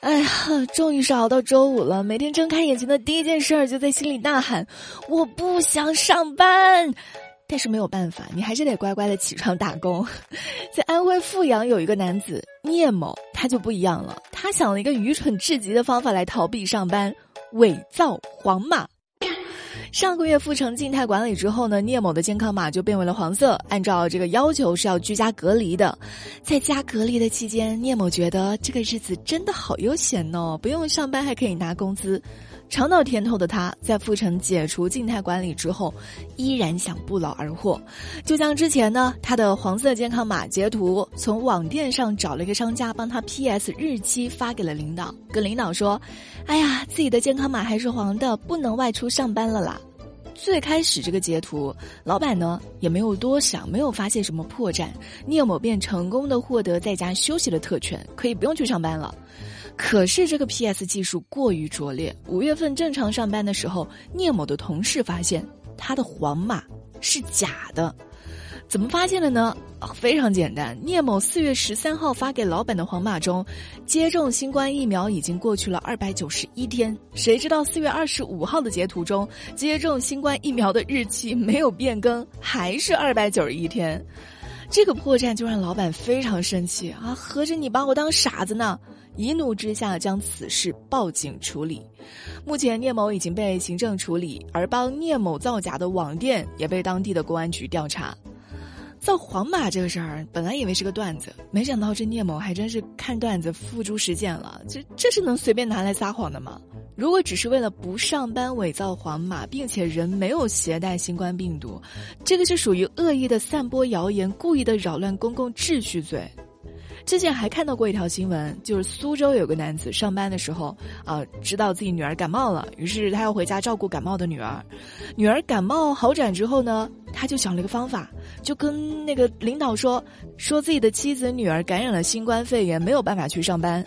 哎呀，终于是熬到周五了。每天睁开眼睛的第一件事儿，就在心里呐喊：“我不想上班。”但是没有办法，你还是得乖乖的起床打工。在安徽阜阳有一个男子聂某，他就不一样了。他想了一个愚蠢至极的方法来逃避上班，伪造黄码。上个月复成静态管理之后呢，聂某的健康码就变为了黄色。按照这个要求是要居家隔离的，在家隔离的期间，聂某觉得这个日子真的好悠闲哦，不用上班还可以拿工资。尝到甜头的他，在复成解除静态管理之后，依然想不劳而获。就像之前呢，他的黄色健康码截图，从网店上找了一个商家帮他 PS 日期发给了领导，跟领导说：“哎呀，自己的健康码还是黄的，不能外出上班了啦。”最开始这个截图，老板呢也没有多想，没有发现什么破绽，聂某便成功的获得在家休息的特权，可以不用去上班了。可是这个 PS 技术过于拙劣，五月份正常上班的时候，聂某的同事发现他的黄码是假的。怎么发现的呢？非常简单，聂某四月十三号发给老板的黄码中，接种新冠疫苗已经过去了二百九十一天。谁知道四月二十五号的截图中，接种新冠疫苗的日期没有变更，还是二百九十一天。这个破绽就让老板非常生气啊！合着你把我当傻子呢？一怒之下将此事报警处理。目前聂某已经被行政处理，而帮聂某造假的网店也被当地的公安局调查。造黄码这个事儿，本来以为是个段子，没想到这聂某还真是看段子付诸实践了。这这是能随便拿来撒谎的吗？如果只是为了不上班伪造黄码，并且人没有携带新冠病毒，这个是属于恶意的散播谣言、故意的扰乱公共秩序罪。之前还看到过一条新闻，就是苏州有个男子上班的时候，啊，知道自己女儿感冒了，于是他要回家照顾感冒的女儿。女儿感冒好转之后呢，他就想了一个方法，就跟那个领导说，说自己的妻子女儿感染了新冠肺炎，没有办法去上班。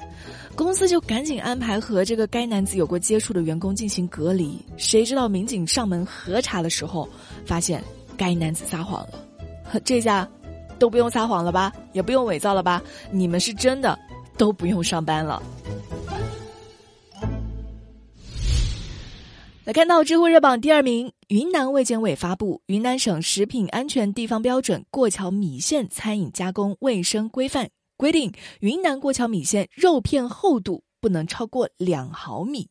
公司就赶紧安排和这个该男子有过接触的员工进行隔离。谁知道民警上门核查的时候，发现该男子撒谎了，这下。都不用撒谎了吧，也不用伪造了吧，你们是真的都不用上班了。来看到知乎热榜第二名，云南卫健委发布《云南省食品安全地方标准过桥米线餐饮加工卫生规范》，规定云南过桥米线肉片厚度不能超过两毫米。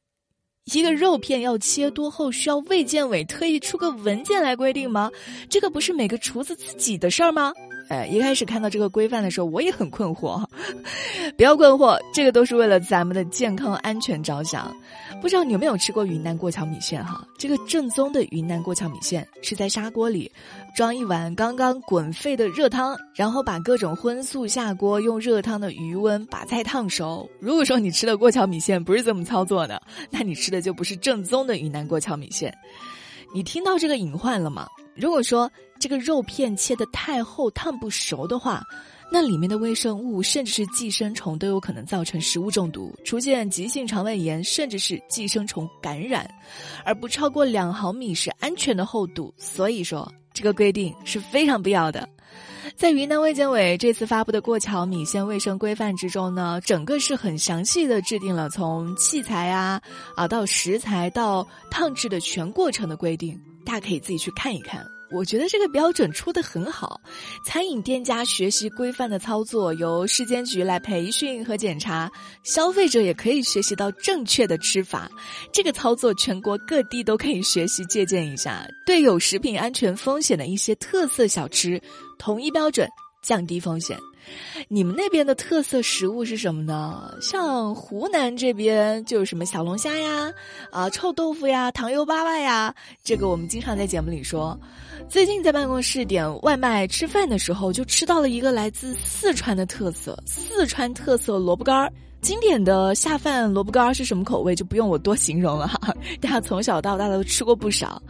一个肉片要切多厚，需要卫健委特意出个文件来规定吗？这个不是每个厨子自己的事儿吗？哎，一开始看到这个规范的时候，我也很困惑。不要困惑，这个都是为了咱们的健康安全着想。不知道你有没有吃过云南过桥米线哈？这个正宗的云南过桥米线是在砂锅里装一碗刚刚滚沸的热汤，然后把各种荤素下锅，用热汤的余温把菜烫熟。如果说你吃的过桥米线不是这么操作的，那你吃的就不是正宗的云南过桥米线。你听到这个隐患了吗？如果说这个肉片切得太厚、烫不熟的话，那里面的微生物甚至是寄生虫都有可能造成食物中毒，出现急性肠胃炎，甚至是寄生虫感染。而不超过两毫米是安全的厚度，所以说这个规定是非常必要的。在云南卫健委这次发布的过桥米线卫生规范之中呢，整个是很详细的制定了从器材啊啊到食材到烫制的全过程的规定。大家可以自己去看一看，我觉得这个标准出的很好。餐饮店家学习规范的操作，由市监局来培训和检查；消费者也可以学习到正确的吃法。这个操作全国各地都可以学习借鉴一下，对有食品安全风险的一些特色小吃，统一标准，降低风险。你们那边的特色食物是什么呢？像湖南这边就有什么小龙虾呀，啊臭豆腐呀，糖油粑粑呀，这个我们经常在节目里说。最近在办公室点外卖吃饭的时候，就吃到了一个来自四川的特色——四川特色萝卜干儿。经典的下饭萝卜干是什么口味，就不用我多形容了哈。大家从小到大都吃过不少，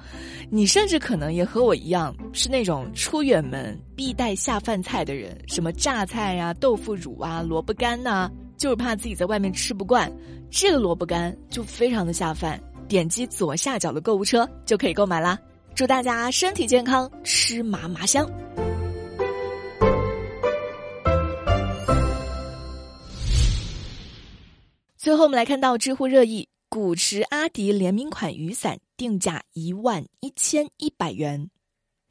你甚至可能也和我一样是那种出远门必带下饭菜的人，什么榨菜呀、豆腐乳啊、萝卜干呐，就是怕自己在外面吃不惯，这个萝卜干就非常的下饭。点击左下角的购物车就可以购买啦。祝大家身体健康，吃麻麻香。最后我们来看到知乎热议：古驰阿迪联名款雨伞定价一万一千一百元。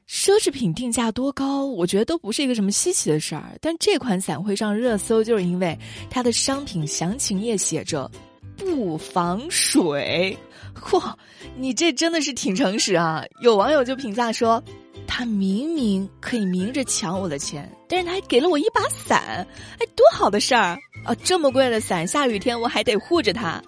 奢侈品定价多高，我觉得都不是一个什么稀奇的事儿。但这款伞会上热搜，就是因为它的商品详情页写着“不防水”。嚯，你这真的是挺诚实啊！有网友就评价说：“他明明可以明着抢我的钱，但是他还给了我一把伞，哎，多好的事儿啊！这么贵的伞，下雨天我还得护着它。”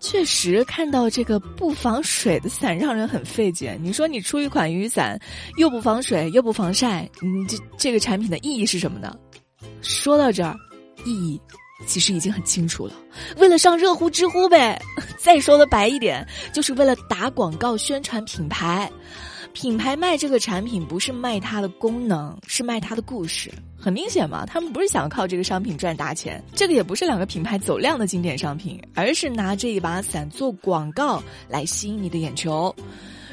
确实看到这个不防水的伞让人很费解。你说你出一款雨伞，又不防水又不防晒，你这这个产品的意义是什么呢？说到这儿，意义其实已经很清楚了，为了上热乎知乎呗。再说的白一点，就是为了打广告宣传品牌。品牌卖这个产品不是卖它的功能，是卖它的故事。很明显嘛，他们不是想靠这个商品赚大钱，这个也不是两个品牌走量的经典商品，而是拿这一把伞做广告来吸引你的眼球。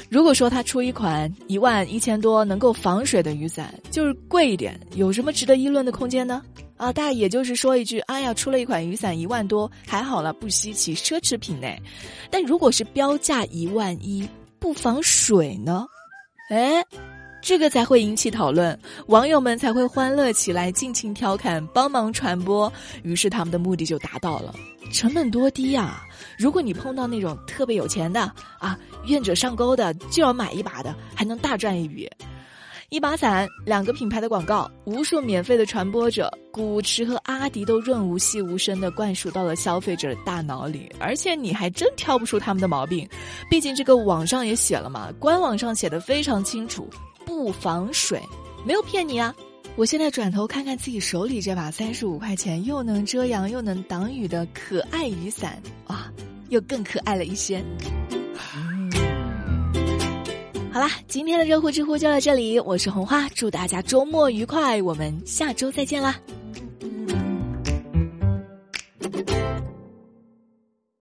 如果说他出一款一万一千多能够防水的雨伞，就是贵一点，有什么值得议论的空间呢？啊，大也就是说一句，哎呀，出了一款雨伞一万多，还好了，不稀奇，奢侈品呢。但如果是标价一万一，不防水呢？哎，这个才会引起讨论，网友们才会欢乐起来，尽情调侃，帮忙传播，于是他们的目的就达到了。成本多低呀！如果你碰到那种特别有钱的啊，愿者上钩的，就要买一把的，还能大赚一笔。一把伞，两个品牌的广告，无数免费的传播者，古驰和阿迪都润物细无声的灌输到了消费者的大脑里，而且你还真挑不出他们的毛病，毕竟这个网上也写了嘛，官网上写的非常清楚，不防水，没有骗你啊！我现在转头看看自己手里这把三十五块钱又能遮阳又能挡雨的可爱雨伞，哇，又更可爱了一些。今天的热乎知乎就到这里，我是红花，祝大家周末愉快，我们下周再见啦。